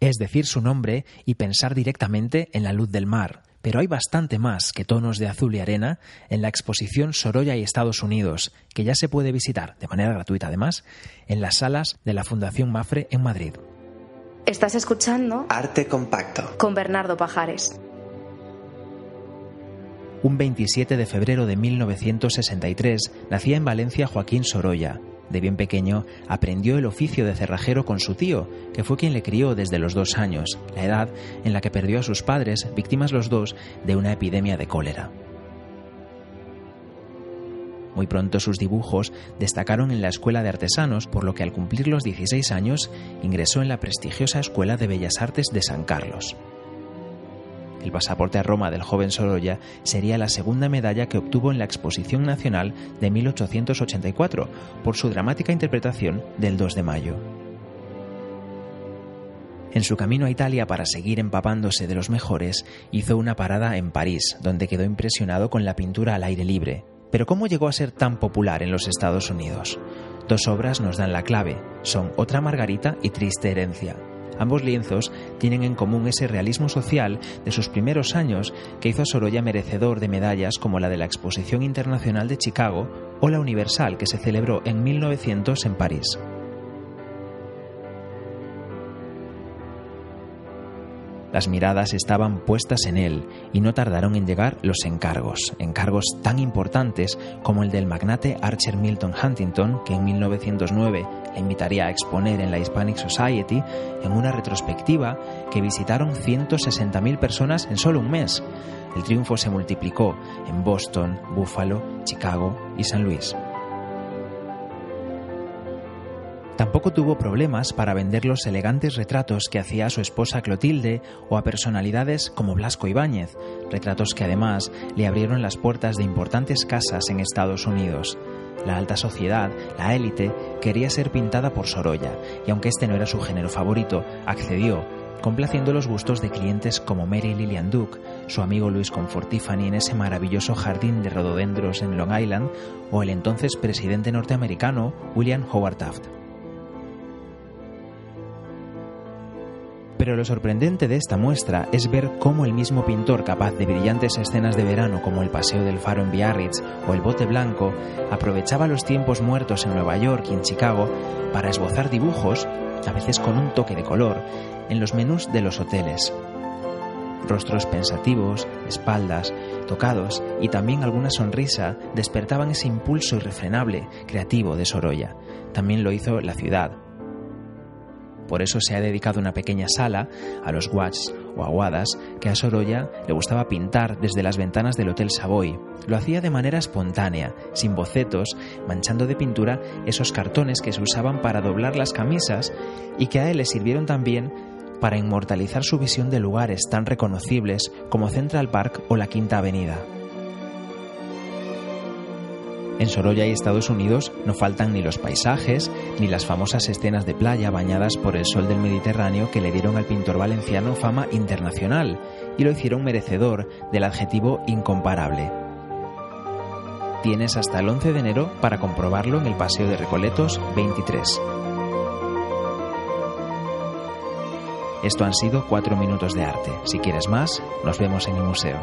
es decir su nombre y pensar directamente en la luz del mar. Pero hay bastante más que tonos de azul y arena en la exposición Sorolla y Estados Unidos, que ya se puede visitar, de manera gratuita además, en las salas de la Fundación Mafre en Madrid. Estás escuchando Arte Compacto con Bernardo Pajares. Un 27 de febrero de 1963 nacía en Valencia Joaquín Sorolla. De bien pequeño aprendió el oficio de cerrajero con su tío, que fue quien le crió desde los dos años, la edad en la que perdió a sus padres, víctimas los dos de una epidemia de cólera. Muy pronto sus dibujos destacaron en la Escuela de Artesanos, por lo que al cumplir los 16 años ingresó en la prestigiosa Escuela de Bellas Artes de San Carlos. El pasaporte a Roma del joven Sorolla sería la segunda medalla que obtuvo en la Exposición Nacional de 1884 por su dramática interpretación del 2 de mayo. En su camino a Italia para seguir empapándose de los mejores, hizo una parada en París, donde quedó impresionado con la pintura al aire libre. Pero ¿cómo llegó a ser tan popular en los Estados Unidos? Dos obras nos dan la clave, son Otra Margarita y Triste Herencia. Ambos lienzos tienen en común ese realismo social de sus primeros años que hizo a Sorolla merecedor de medallas como la de la Exposición Internacional de Chicago o la Universal que se celebró en 1900 en París. Las miradas estaban puestas en él y no tardaron en llegar los encargos, encargos tan importantes como el del magnate Archer Milton Huntington, que en 1909 le invitaría a exponer en la Hispanic Society en una retrospectiva que visitaron 160.000 personas en solo un mes. El triunfo se multiplicó en Boston, Buffalo, Chicago y San Luis. Tampoco tuvo problemas para vender los elegantes retratos que hacía a su esposa Clotilde o a personalidades como Blasco Ibáñez, retratos que además le abrieron las puertas de importantes casas en Estados Unidos. La alta sociedad, la élite, quería ser pintada por Sorolla, y aunque este no era su género favorito, accedió, complaciendo los gustos de clientes como Mary Lillian Duke, su amigo Luis Confortifani en ese maravilloso jardín de rododendros en Long Island, o el entonces presidente norteamericano William Howard Taft. Pero lo sorprendente de esta muestra es ver cómo el mismo pintor capaz de brillantes escenas de verano como el Paseo del Faro en Biarritz o el Bote Blanco aprovechaba los tiempos muertos en Nueva York y en Chicago para esbozar dibujos, a veces con un toque de color, en los menús de los hoteles. Rostros pensativos, espaldas, tocados y también alguna sonrisa despertaban ese impulso irrefrenable, creativo de Sorolla. También lo hizo la ciudad, por eso se ha dedicado una pequeña sala a los watch o aguadas que a Sorolla le gustaba pintar desde las ventanas del Hotel Savoy. Lo hacía de manera espontánea, sin bocetos, manchando de pintura esos cartones que se usaban para doblar las camisas y que a él le sirvieron también para inmortalizar su visión de lugares tan reconocibles como Central Park o la Quinta Avenida. En Sorolla y Estados Unidos no faltan ni los paisajes, ni las famosas escenas de playa bañadas por el sol del Mediterráneo que le dieron al pintor valenciano fama internacional y lo hicieron merecedor del adjetivo incomparable. Tienes hasta el 11 de enero para comprobarlo en el Paseo de Recoletos 23. Esto han sido cuatro minutos de arte. Si quieres más, nos vemos en el museo.